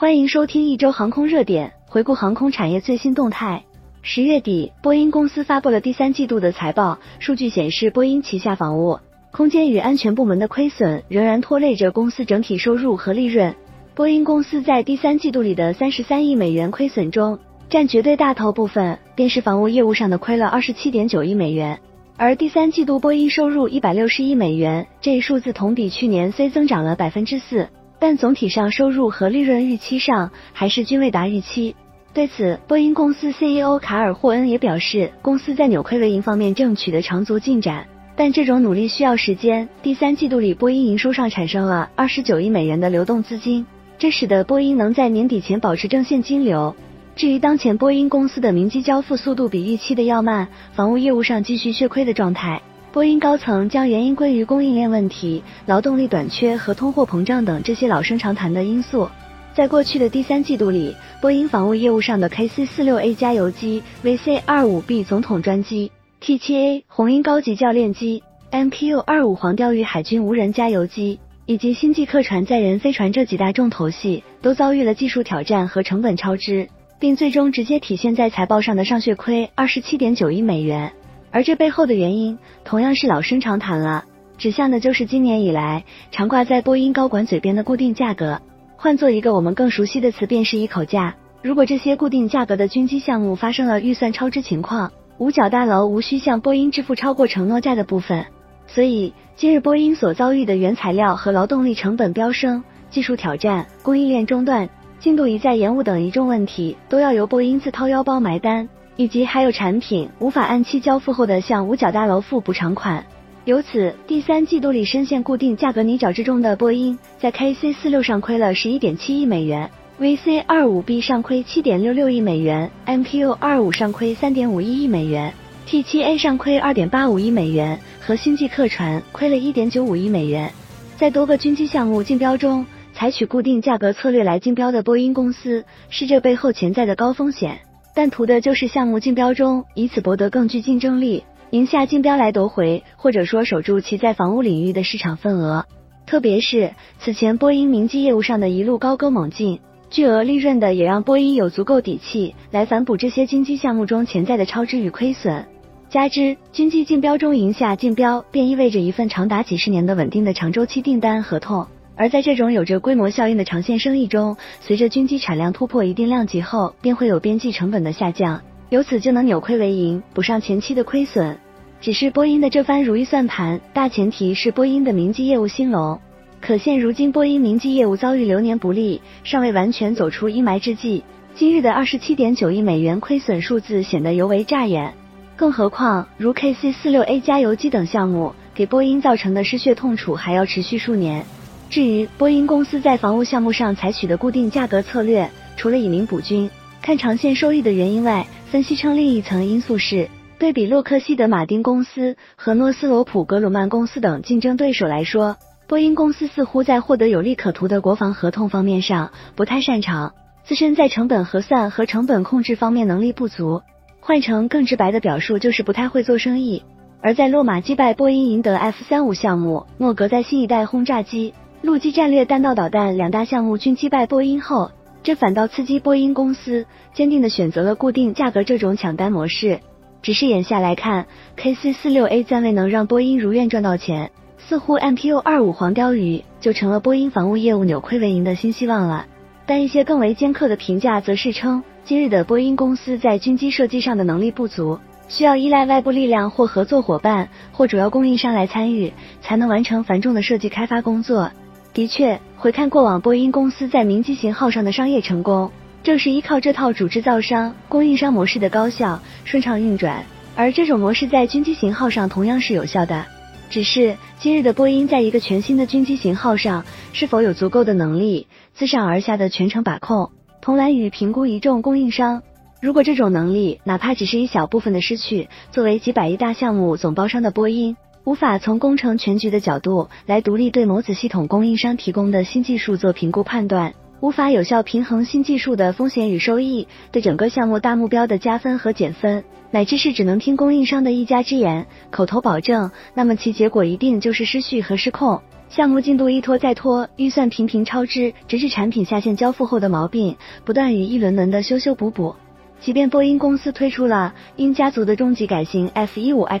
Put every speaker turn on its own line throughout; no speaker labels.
欢迎收听一周航空热点，回顾航空产业最新动态。十月底，波音公司发布了第三季度的财报，数据显示，波音旗下防务、空间与安全部门的亏损仍然拖累着公司整体收入和利润。波音公司在第三季度里的三十三亿美元亏损中，占绝对大头部分，便是防务业务上的亏了二十七点九亿美元。而第三季度波音收入一百六十亿美元，这一数字同比去年虽增长了百分之四。但总体上收入和利润预期上还是均未达预期。对此，波音公司 CEO 卡尔霍恩也表示，公司在扭亏为盈方面正取得长足进展，但这种努力需要时间。第三季度里，波音营收上产生了二十九亿美元的流动资金，这使得波音能在年底前保持正现金流。至于当前波音公司的明机交付速度比预期的要慢，防务业务上继续血亏的状态。波音高层将原因归于供应链问题、劳动力短缺和通货膨胀等这些老生常谈的因素。在过去的第三季度里，波音防务业务上的 KC-46A 加油机、VC-25B 总统专机、T-7A 红鹰高级教练机、MQ-25 黄鲷鱼海军无人加油机以及星际客船载人飞船这几大重头戏都遭遇了技术挑战和成本超支，并最终直接体现在财报上的上血亏二十七点九亿美元。而这背后的原因同样是老生常谈了，指向的就是今年以来常挂在波音高管嘴边的固定价格。换做一个我们更熟悉的词，便是一口价。如果这些固定价格的军机项目发生了预算超支情况，五角大楼无需向波音支付超过承诺价的部分。所以，今日波音所遭遇的原材料和劳动力成本飙升、技术挑战、供应链中断、进度一再延误等一众问题，都要由波音自掏腰包埋单。以及还有产品无法按期交付后的向五角大楼付补偿款，由此第三季度里深陷固定价格泥沼之中的波音，在 KC 四六上亏了十一点七亿美元，VC 二五 B 上亏七点六六亿美元，MQ 二五上亏三点五一亿美元，T 七 A 上亏二点八五亿美元，和星际客船亏了一点九五亿美元。在多个军机项目竞标中，采取固定价格策略来竞标的波音公司，是这背后潜在的高风险。但图的就是项目竞标中以此博得更具竞争力，赢下竞标来夺回，或者说守住其在房屋领域的市场份额。特别是此前波音明机业务上的一路高歌猛进，巨额利润的也让波音有足够底气来反哺这些军机项目中潜在的超支与亏损。加之军机竞标中赢下竞标，便意味着一份长达几十年的稳定的长周期订单合同。而在这种有着规模效应的长线生意中，随着军机产量突破一定量级后，便会有边际成本的下降，由此就能扭亏为盈，补上前期的亏损。只是波音的这番如意算盘，大前提是波音的民机业务兴隆。可现如今波音民机业务遭遇流年不利，尚未完全走出阴霾之际，今日的二十七点九亿美元亏损数字显得尤为扎眼。更何况，如 KC 四六 A 加油机等项目给波音造成的失血痛楚还要持续数年。至于波音公司在防务项目上采取的固定价格策略，除了以民补军、看长线收益的原因外，分析称另一层因素是，对比洛克希德马丁公司和诺斯罗普格鲁曼公司等竞争对手来说，波音公司似乎在获得有利可图的国防合同方面上不太擅长，自身在成本核算和成本控制方面能力不足，换成更直白的表述就是不太会做生意。而在洛马击败波音赢得 F 三五项目，诺格在新一代轰炸机。陆基战略弹道导弹两大项目均击败波音后，这反倒刺激波音公司坚定的选择了固定价格这种抢单模式。只是眼下来看，KC 四六 A 暂未能让波音如愿赚到钱，似乎 MPU 二五黄貂鱼就成了波音防务业务扭亏为盈的新希望了。但一些更为尖刻的评价则是称，今日的波音公司在军机设计上的能力不足，需要依赖外部力量或合作伙伴或主要供应商来参与，才能完成繁重的设计开发工作。的确，回看过往波音公司在明机型号上的商业成功，正是依靠这套主制造商、供应商模式的高效顺畅运转。而这种模式在军机型号上同样是有效的。只是今日的波音在一个全新的军机型号上，是否有足够的能力自上而下的全程把控、同来与评估一众供应商？如果这种能力哪怕只是一小部分的失去，作为几百亿大项目总包商的波音。无法从工程全局的角度来独立对某子系统供应商提供的新技术做评估判断，无法有效平衡新技术的风险与收益，对整个项目大目标的加分和减分，乃至是只能听供应商的一家之言、口头保证，那么其结果一定就是失序和失控。项目进度一拖再拖，预算频频超支，直至产品下线交付后的毛病不断与一轮轮的修修补补。即便波音公司推出了鹰家族的终极改型 F-15X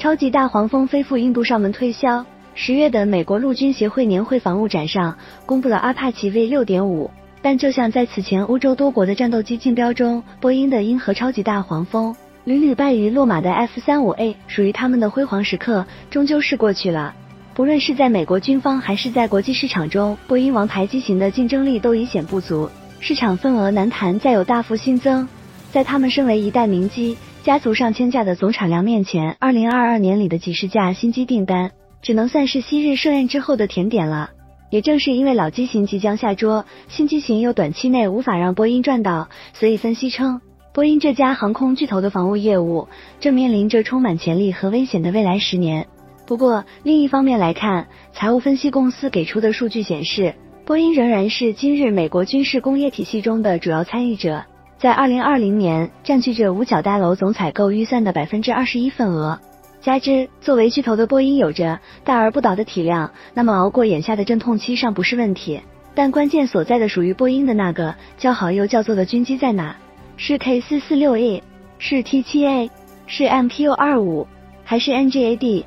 超级大黄蜂飞赴印度上门推销，十月的美国陆军协会年会防务展上公布了阿帕奇 V 六点五。但就像在此前欧洲多国的战斗机竞标中，波音的鹰和超级大黄蜂屡屡败于落马的 F-35A，属于他们的辉煌时刻终究是过去了。不论是在美国军方还是在国际市场中，波音王牌机型的竞争力都已显不足，市场份额难谈再有大幅新增。在他们身为一代名机、家族上千架的总产量面前，二零二二年里的几十架新机订单，只能算是昔日盛宴之后的甜点了。也正是因为老机型即将下桌，新机型又短期内无法让波音赚到，所以分析称，波音这家航空巨头的防务业务正面临着充满潜力和危险的未来十年。不过，另一方面来看，财务分析公司给出的数据显示，波音仍然是今日美国军事工业体系中的主要参与者，在二零二零年占据着五角大楼总采购预算的百分之二十一份额。加之作为巨头的波音有着大而不倒的体量，那么熬过眼下的阵痛期尚不是问题。但关键所在的属于波音的那个叫好又叫座的军机在哪？是 K 四四六 A，是 T 七 A，是 MQ 二五，还是 NGAD？